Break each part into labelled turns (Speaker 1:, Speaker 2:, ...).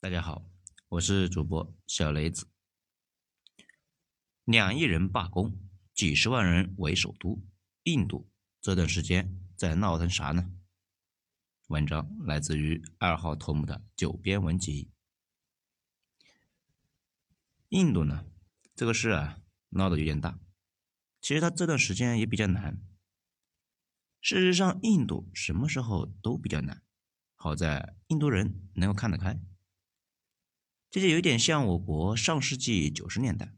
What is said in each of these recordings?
Speaker 1: 大家好，我是主播小雷子。两亿人罢工，几十万人围首都，印度这段时间在闹腾啥呢？文章来自于二号头目的九编文集。印度呢，这个事啊闹得有点大。其实他这段时间也比较难。事实上，印度什么时候都比较难。好在印度人能够看得开。这就有点像我国上世纪九十年代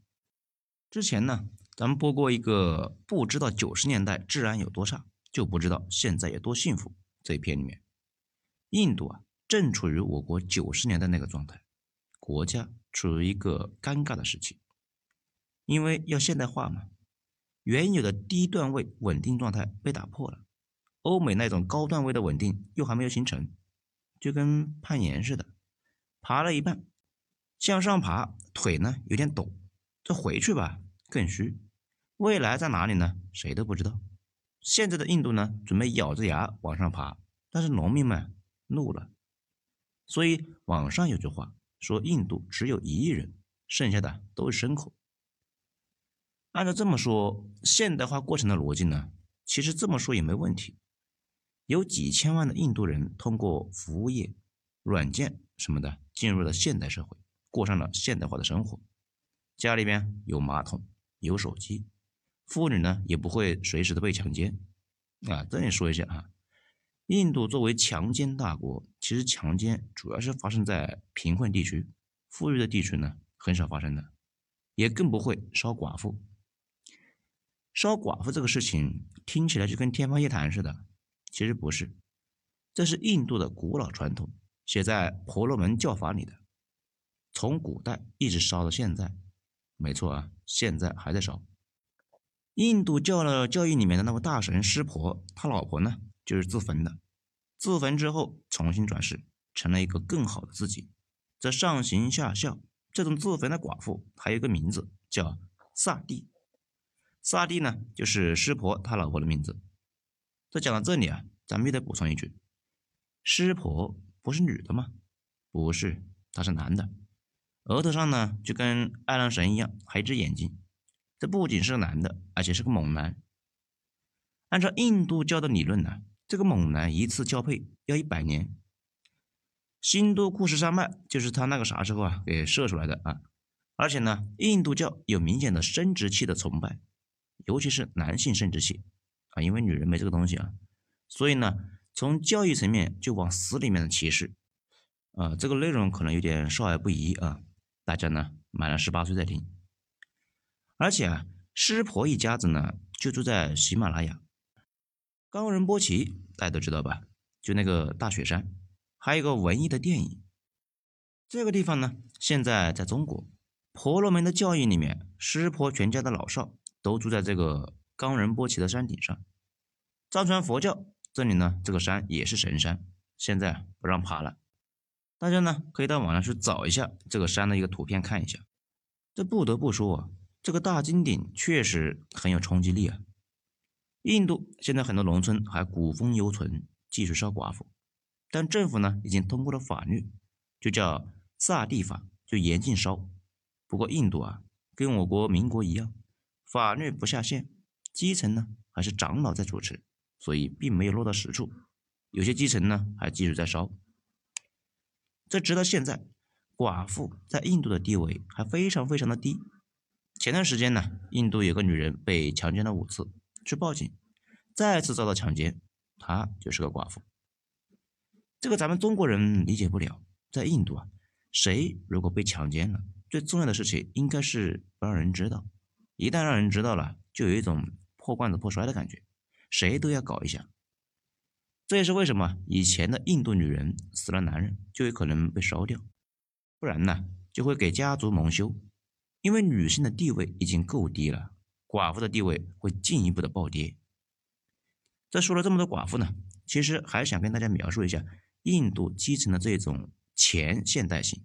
Speaker 1: 之前呢，咱们播过一个不知道九十年代治安有多差，就不知道现在有多幸福这一篇里面，印度啊正处于我国九十年代那个状态，国家处于一个尴尬的时期，因为要现代化嘛，原有的低段位稳定状态被打破了，欧美那种高段位的稳定又还没有形成，就跟攀岩似的，爬了一半。向上爬，腿呢有点抖，这回去吧更虚。未来在哪里呢？谁都不知道。现在的印度呢，准备咬着牙往上爬，但是农民们怒了。所以网上有句话说，印度只有一亿人，剩下的都是牲口。按照这么说，现代化过程的逻辑呢，其实这么说也没问题。有几千万的印度人通过服务业、软件什么的进入了现代社会。过上了现代化的生活，家里边有马桶，有手机，妇女呢也不会随时的被强奸。啊，这里说一下啊，印度作为强奸大国，其实强奸主要是发生在贫困地区，富裕的地区呢很少发生的，也更不会烧寡妇。烧寡妇这个事情听起来就跟天方夜谭似的，其实不是，这是印度的古老传统，写在婆罗门教法里的。从古代一直烧到现在，没错啊，现在还在烧。印度教的教义里面的那位大神湿婆，他老婆呢就是自焚的，自焚之后重新转世，成了一个更好的自己。这上行下效，这种自焚的寡妇还有一个名字叫萨蒂。萨蒂呢就是湿婆他老婆的名字。这讲到这里啊，咱们又得补充一句：湿婆不是女的吗？不是，他是男的。额头上呢，就跟爱郎神一样，还一只眼睛。这不仅是男的，而且是个猛男。按照印度教的理论呢，这个猛男一次交配要一百年。新都库什山脉就是他那个啥时候啊给射出来的啊。而且呢，印度教有明显的生殖器的崇拜，尤其是男性生殖器啊，因为女人没这个东西啊。所以呢，从教育层面就往死里面的歧视啊。这个内容可能有点少儿不宜啊。大家呢满了十八岁再听，而且啊，湿婆一家子呢就住在喜马拉雅，冈仁波齐大家都知道吧？就那个大雪山，还有个文艺的电影。这个地方呢，现在在中国婆罗门的教义里面，湿婆全家的老少都住在这个冈仁波齐的山顶上。藏传佛教这里呢，这个山也是神山，现在不让爬了。大家呢可以到网上去找一下这个山的一个图片看一下。这不得不说啊，这个大金顶确实很有冲击力啊。印度现在很多农村还古风犹存，继续烧寡妇，但政府呢已经通过了法律，就叫萨蒂法，就严禁烧。不过印度啊，跟我国民国一样，法律不下线，基层呢还是长老在主持，所以并没有落到实处。有些基层呢还继续在烧。这直到现在，寡妇在印度的地位还非常非常的低。前段时间呢，印度有个女人被强奸了五次，去报警，再次遭到强奸，她就是个寡妇。这个咱们中国人理解不了，在印度啊，谁如果被强奸了，最重要的事情应该是不让人知道，一旦让人知道了，就有一种破罐子破摔的感觉，谁都要搞一下。这也是为什么以前的印度女人死了男人就有可能被烧掉，不然呢就会给家族蒙羞。因为女性的地位已经够低了，寡妇的地位会进一步的暴跌。这说了这么多寡妇呢，其实还想跟大家描述一下印度基层的这种前现代性，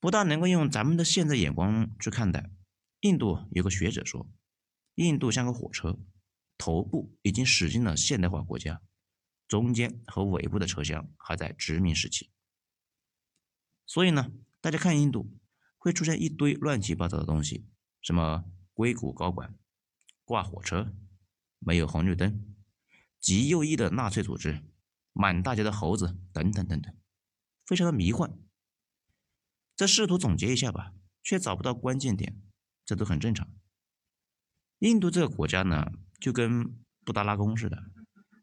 Speaker 1: 不但能够用咱们的现在眼光去看待。印度有个学者说，印度像个火车，头部已经驶进了现代化国家。中间和尾部的车厢还在殖民时期。所以呢，大家看印度会出现一堆乱七八糟的东西，什么硅谷高管挂火车，没有红绿灯，极右翼的纳粹组织，满大街的猴子，等等等等，非常的迷幻。再试图总结一下吧，却找不到关键点，这都很正常。印度这个国家呢，就跟布达拉宫似的，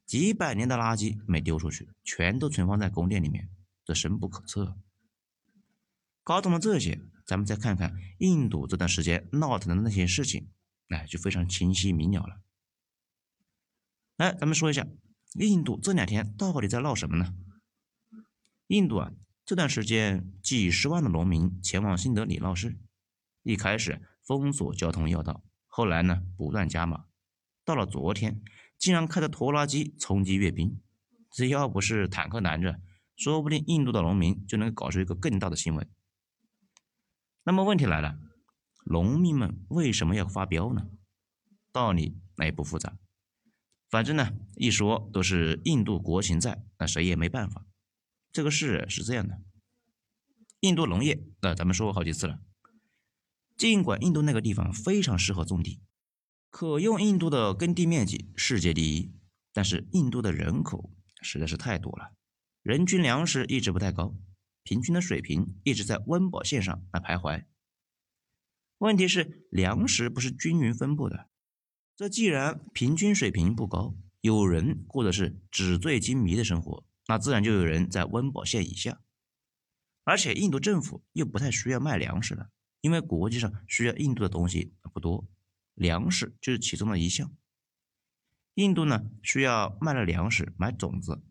Speaker 1: 几百年的垃圾没丢出去，全都存放在宫殿里面，这深不可测。搞懂了这些，咱们再看看印度这段时间闹腾的那些事情，哎，就非常清晰明了了。来，咱们说一下，印度这两天到底在闹什么呢？印度啊，这段时间几十万的农民前往新德里闹事，一开始封锁交通要道，后来呢不断加码，到了昨天，竟然开着拖拉机冲击阅兵，这要不是坦克拦着，说不定印度的农民就能搞出一个更大的新闻。那么问题来了，农民们为什么要发飙呢？道理那也不复杂，反正呢一说都是印度国情在，那谁也没办法。这个事是这样的，印度农业，那咱们说过好几次了。尽管印度那个地方非常适合种地，可用印度的耕地面积世界第一，但是印度的人口实在是太多了，人均粮食一直不太高。平均的水平一直在温饱线上来徘徊。问题是粮食不是均匀分布的，这既然平均水平不高，有人过的是纸醉金迷的生活，那自然就有人在温饱线以下。而且印度政府又不太需要卖粮食了，因为国际上需要印度的东西不多，粮食就是其中的一项。印度呢需要卖了粮食买种子、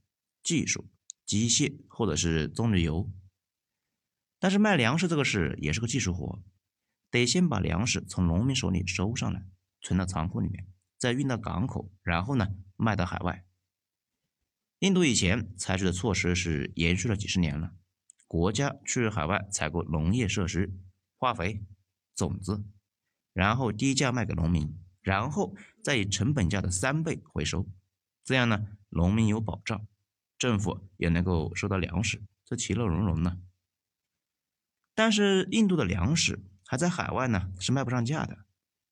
Speaker 1: 技术、机械或者是棕榈油。但是卖粮食这个事也是个技术活，得先把粮食从农民手里收上来，存到仓库里面，再运到港口，然后呢卖到海外。印度以前采取的措施是延续了几十年了，国家去海外采购农业设施、化肥、种子，然后低价卖给农民，然后再以成本价的三倍回收，这样呢农民有保障，政府也能够收到粮食，这其乐融融呢。但是印度的粮食还在海外呢，是卖不上价的。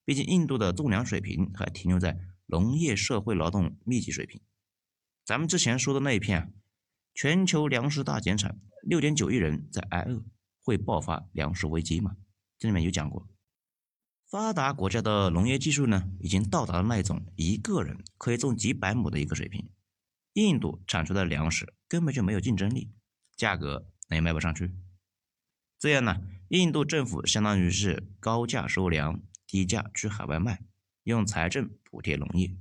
Speaker 1: 毕竟印度的种粮水平还停留在农业社会劳动密集水平。咱们之前说的那一片，全球粮食大减产，六点九亿人在挨饿，会爆发粮食危机吗？这里面有讲过。发达国家的农业技术呢，已经到达了那种一个人可以种几百亩的一个水平。印度产出的粮食根本就没有竞争力，价格那也卖不上去。这样呢，印度政府相当于是高价收粮，低价去海外卖，用财政补贴农业。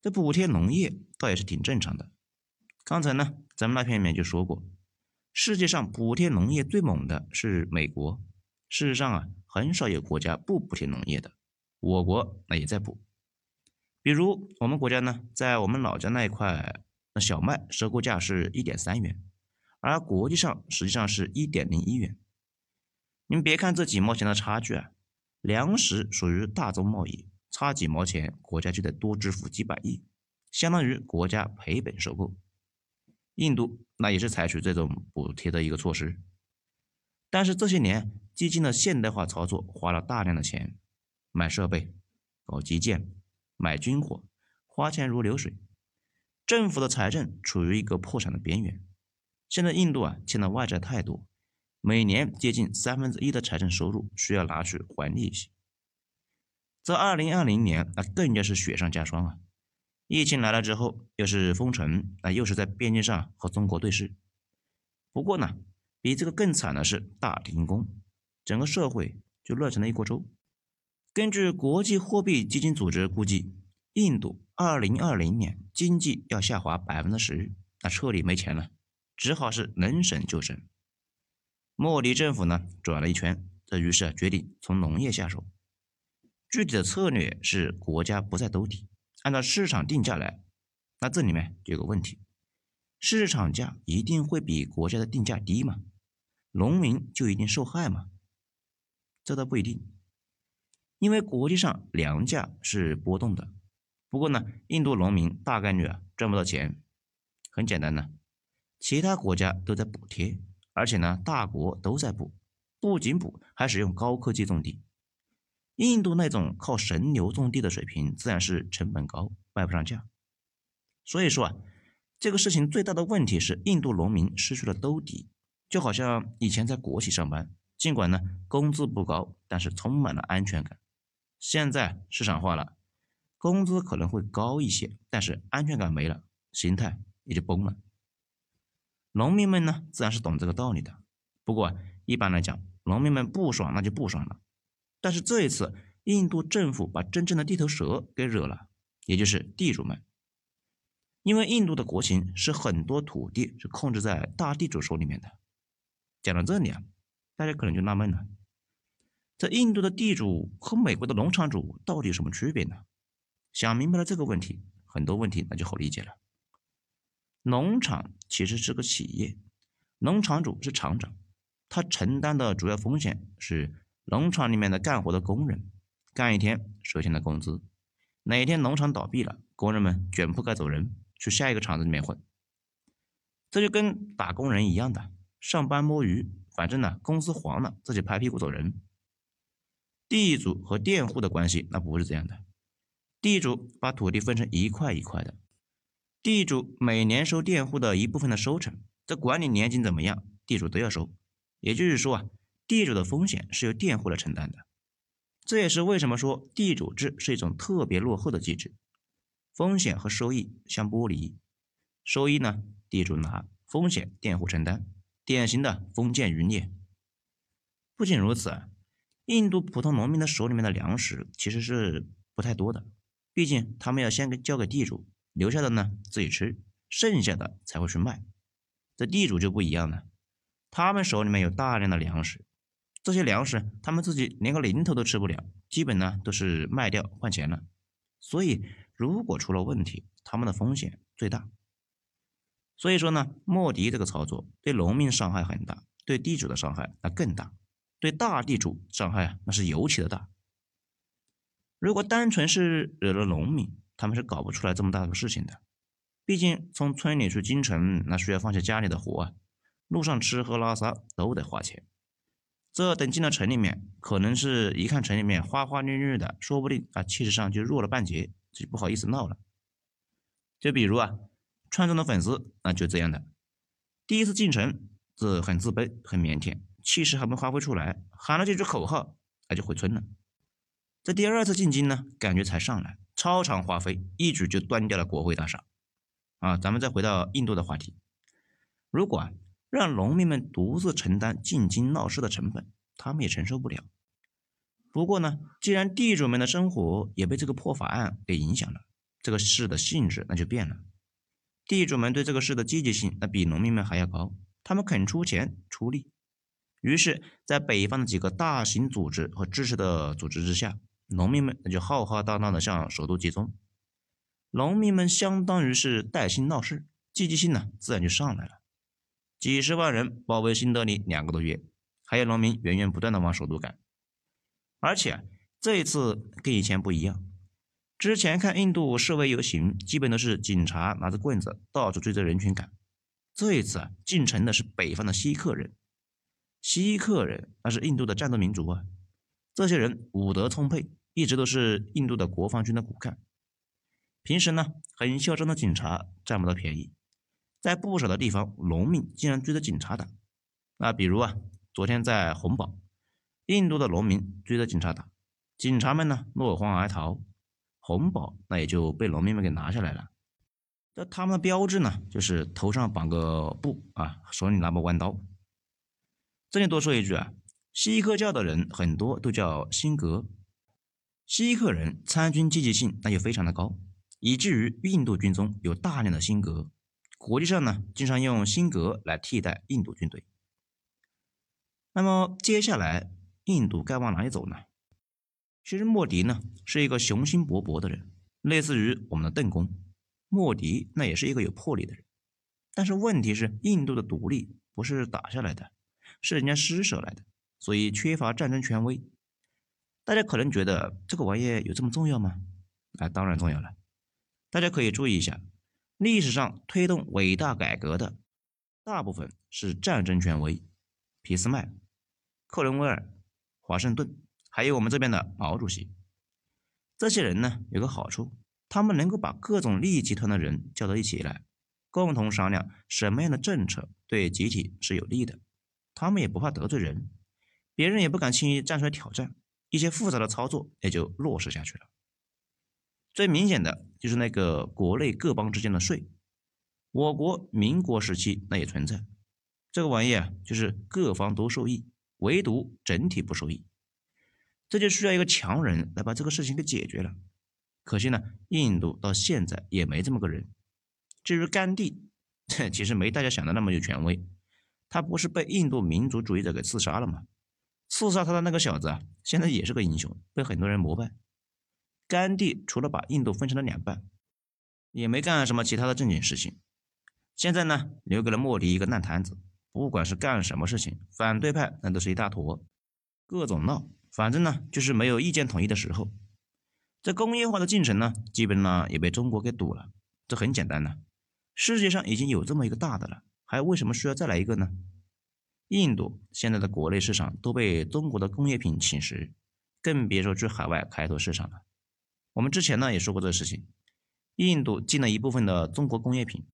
Speaker 1: 这补贴农业倒也是挺正常的。刚才呢，咱们那篇里面就说过，世界上补贴农业最猛的是美国。事实上啊，很少有国家不补贴农业的。我国那也在补。比如我们国家呢，在我们老家那一块，那小麦收购价是一点三元。而国际上实际上是一点零一元。你们别看这几毛钱的差距啊，粮食属于大宗贸易，差几毛钱，国家就得多支付几百亿，相当于国家赔本收购。印度那也是采取这种补贴的一个措施，但是这些年基金的现代化操作花了大量的钱，买设备、搞基建、买军火，花钱如流水，政府的财政处于一个破产的边缘。现在印度啊欠的外债太多，每年接近三分之一的财政收入需要拿去还利息。这二零二零年那更加是雪上加霜啊！疫情来了之后，又是封城，那又是在边境上和中国对峙。不过呢，比这个更惨的是大停工，整个社会就乱成了一锅粥。根据国际货币基金组织估计，印度二零二零年经济要下滑百分之十，那彻底没钱了。只好是能省就省。莫迪政府呢转了一圈，这于是决定从农业下手。具体的策略是国家不再兜底，按照市场定价来。那这里面就有个问题：市场价一定会比国家的定价低吗？农民就一定受害吗？这倒不一定，因为国际上粮价是波动的。不过呢，印度农民大概率啊赚不到钱。很简单呢。其他国家都在补贴，而且呢，大国都在补，不仅补，还使用高科技种地。印度那种靠神牛种地的水平，自然是成本高，卖不上价。所以说啊，这个事情最大的问题是印度农民失去了兜底，就好像以前在国企上班，尽管呢工资不高，但是充满了安全感。现在市场化了，工资可能会高一些，但是安全感没了，心态也就崩了。农民们呢，自然是懂这个道理的。不过一般来讲，农民们不爽那就不爽了。但是这一次，印度政府把真正的地头蛇给惹了，也就是地主们。因为印度的国情是很多土地是控制在大地主手里面的。讲到这里啊，大家可能就纳闷了：这印度的地主和美国的农场主到底有什么区别呢？想明白了这个问题，很多问题那就好理解了。农场其实是个企业，农场主是厂长，他承担的主要风险是。农场里面的干活的工人，干一天收钱的工资。哪天农场倒闭了，工人们卷铺盖走人，去下一个厂子里面混。这就跟打工人一样的，上班摸鱼，反正呢公司黄了，自己拍屁股走人。地主和佃户的关系那不是这样的，地主把土地分成一块一块的，地主每年收佃户的一部分的收成，这管你年景怎么样，地主都要收。也就是说啊。地主的风险是由佃户来承担的，这也是为什么说地主制是一种特别落后的机制。风险和收益相剥离，收益呢地主拿，风险佃户承担，典型的封建余孽。不仅如此，印度普通农民的手里面的粮食其实是不太多的，毕竟他们要先给交给地主，留下的呢自己吃，剩下的才会去卖。这地主就不一样了，他们手里面有大量的粮食。这些粮食，他们自己连个零头都吃不了，基本呢都是卖掉换钱了。所以，如果出了问题，他们的风险最大。所以说呢，莫迪这个操作对农民伤害很大，对地主的伤害那更大，对大地主伤害啊那是尤其的大。如果单纯是惹了农民，他们是搞不出来这么大的事情的。毕竟从村里去京城，那需要放下家里的活啊，路上吃喝拉撒都得花钱。这等进了城里面，可能是一看城里面花花绿绿的，说不定啊气势上就弱了半截，就不好意思闹了。就比如啊，川中的粉丝那就这样的，第一次进城，这很自卑，很腼腆，气势还没发挥出来，喊了几句口号，那就回村了。这第二次进京呢，感觉才上来，超常发挥，一举就端掉了国会大厦。啊，咱们再回到印度的话题，如果啊。让农民们独自承担进京闹事的成本，他们也承受不了。不过呢，既然地主们的生活也被这个破法案给影响了，这个事的性质那就变了。地主们对这个事的积极性那比农民们还要高，他们肯出钱出力。于是，在北方的几个大型组织和支持的组织之下，农民们那就浩浩荡荡的向首都集中。农民们相当于是带薪闹事，积极性呢自然就上来了。几十万人包围新德里两个多月，还有农民源源不断的往首都赶。而且这一次跟以前不一样，之前看印度示威游行，基本都是警察拿着棍子到处追着人群赶。这一次啊，进城的是北方的锡克人。锡克人那是印度的战斗民族啊，这些人武德充沛，一直都是印度的国防军的骨干。平时呢，很嚣张的警察占不到便宜。在不少的地方，农民竟然追着警察打。那比如啊，昨天在红堡，印度的农民追着警察打，警察们呢落荒而逃，红堡那也就被农民们给拿下来了。这他们的标志呢，就是头上绑个布啊，手里拿把弯刀。这里多说一句啊，锡克教的人很多都叫辛格，锡克人参军积极性那就非常的高，以至于印度军中有大量的辛格。国际上呢，经常用辛格来替代印度军队。那么接下来，印度该往哪里走呢？其实莫迪呢是一个雄心勃勃的人，类似于我们的邓公。莫迪那也是一个有魄力的人。但是问题是，印度的独立不是打下来的，是人家施舍来的，所以缺乏战争权威。大家可能觉得这个玩意有这么重要吗？啊，当然重要了。大家可以注意一下。历史上推动伟大改革的，大部分是战争权威，俾斯麦、克伦威尔、华盛顿，还有我们这边的毛主席。这些人呢有个好处，他们能够把各种利益集团的人叫到一起来，共同商量什么样的政策对集体是有利的。他们也不怕得罪人，别人也不敢轻易站出来挑战，一些复杂的操作也就落实下去了。最明显的就是那个国内各邦之间的税，我国民国时期那也存在，这个玩意啊，就是各方都受益，唯独整体不受益，这就需要一个强人来把这个事情给解决了。可惜呢，印度到现在也没这么个人。至于甘地，这 其实没大家想的那么有权威，他不是被印度民族主义者给刺杀了吗？刺杀他的那个小子啊，现在也是个英雄，被很多人膜拜。甘地除了把印度分成了两半，也没干什么其他的正经事情。现在呢，留给了莫迪一个烂摊子。不管是干什么事情，反对派那都是一大坨，各种闹。反正呢，就是没有意见统一的时候。这工业化的进程呢，基本呢也被中国给堵了。这很简单呢，世界上已经有这么一个大的了，还为什么需要再来一个呢？印度现在的国内市场都被中国的工业品侵蚀，更别说去海外开拓市场了。我们之前呢也说过这个事情，印度进了一部分的中国工业品，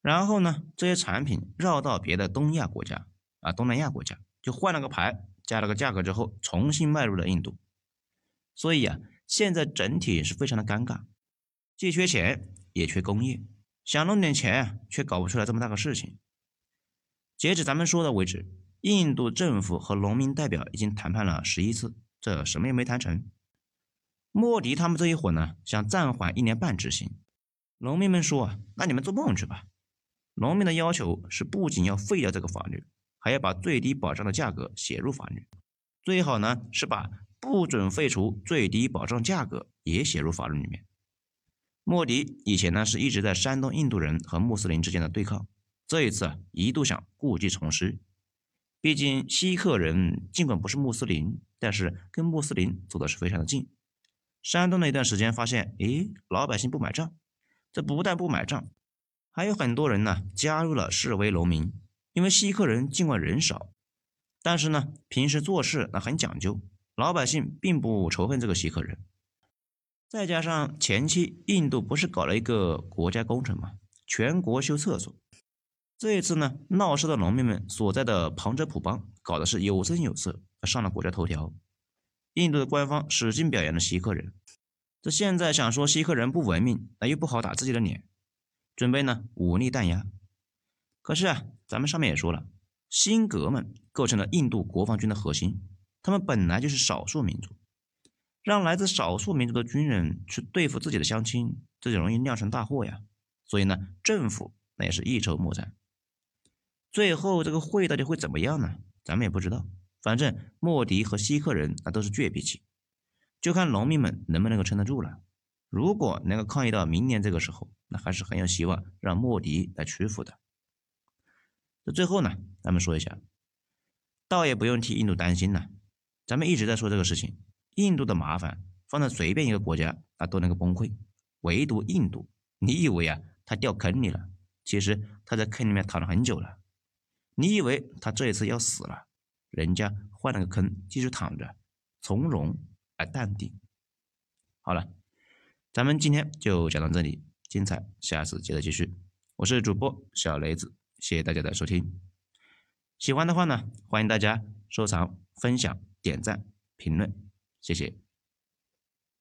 Speaker 1: 然后呢这些产品绕到别的东亚国家啊东南亚国家，就换了个牌，加了个价格之后，重新卖入了印度。所以啊，现在整体是非常的尴尬，既缺钱也缺工业，想弄点钱却搞不出来这么大个事情。截止咱们说的为止，印度政府和农民代表已经谈判了十一次，这什么也没谈成。莫迪他们这一伙呢，想暂缓一年半执行。农民们说，那你们做梦去吧！农民的要求是，不仅要废掉这个法律，还要把最低保障的价格写入法律，最好呢是把不准废除最低保障价格也写入法律里面。莫迪以前呢是一直在煽动印度人和穆斯林之间的对抗，这一次啊一度想故技重施。毕竟锡克人尽管不是穆斯林，但是跟穆斯林走的是非常的近。山东的一段时间发现，诶，老百姓不买账，这不但不买账，还有很多人呢加入了示威农民。因为锡克人尽管人少，但是呢平时做事那很讲究，老百姓并不仇恨这个锡克人。再加上前期印度不是搞了一个国家工程嘛，全国修厕所。这一次呢，闹事的农民们所在的旁遮普邦搞的是有声有色，上了国家头条。印度的官方使劲表扬了锡克人，这现在想说锡克人不文明，那又不好打自己的脸，准备呢武力弹压。可是啊，咱们上面也说了，辛格们构成了印度国防军的核心，他们本来就是少数民族，让来自少数民族的军人去对付自己的乡亲，这就容易酿成大祸呀。所以呢，政府那也是一筹莫展。最后这个会到底会怎么样呢？咱们也不知道。反正莫迪和锡克人那都是倔脾气，就看农民们能不能够撑得住了。如果能够抗议到明年这个时候，那还是很有希望让莫迪来屈服的。那最后呢，咱们说一下，倒也不用替印度担心了。咱们一直在说这个事情，印度的麻烦放在随便一个国家啊都能够崩溃，唯独印度，你以为啊他掉坑里了？其实他在坑里面躺了很久了。你以为他这一次要死了？人家换了个坑，继续躺着，从容而淡定。好了，咱们今天就讲到这里，精彩下次接着继续。我是主播小雷子，谢谢大家的收听。喜欢的话呢，欢迎大家收藏、分享、点赞、评论，谢谢。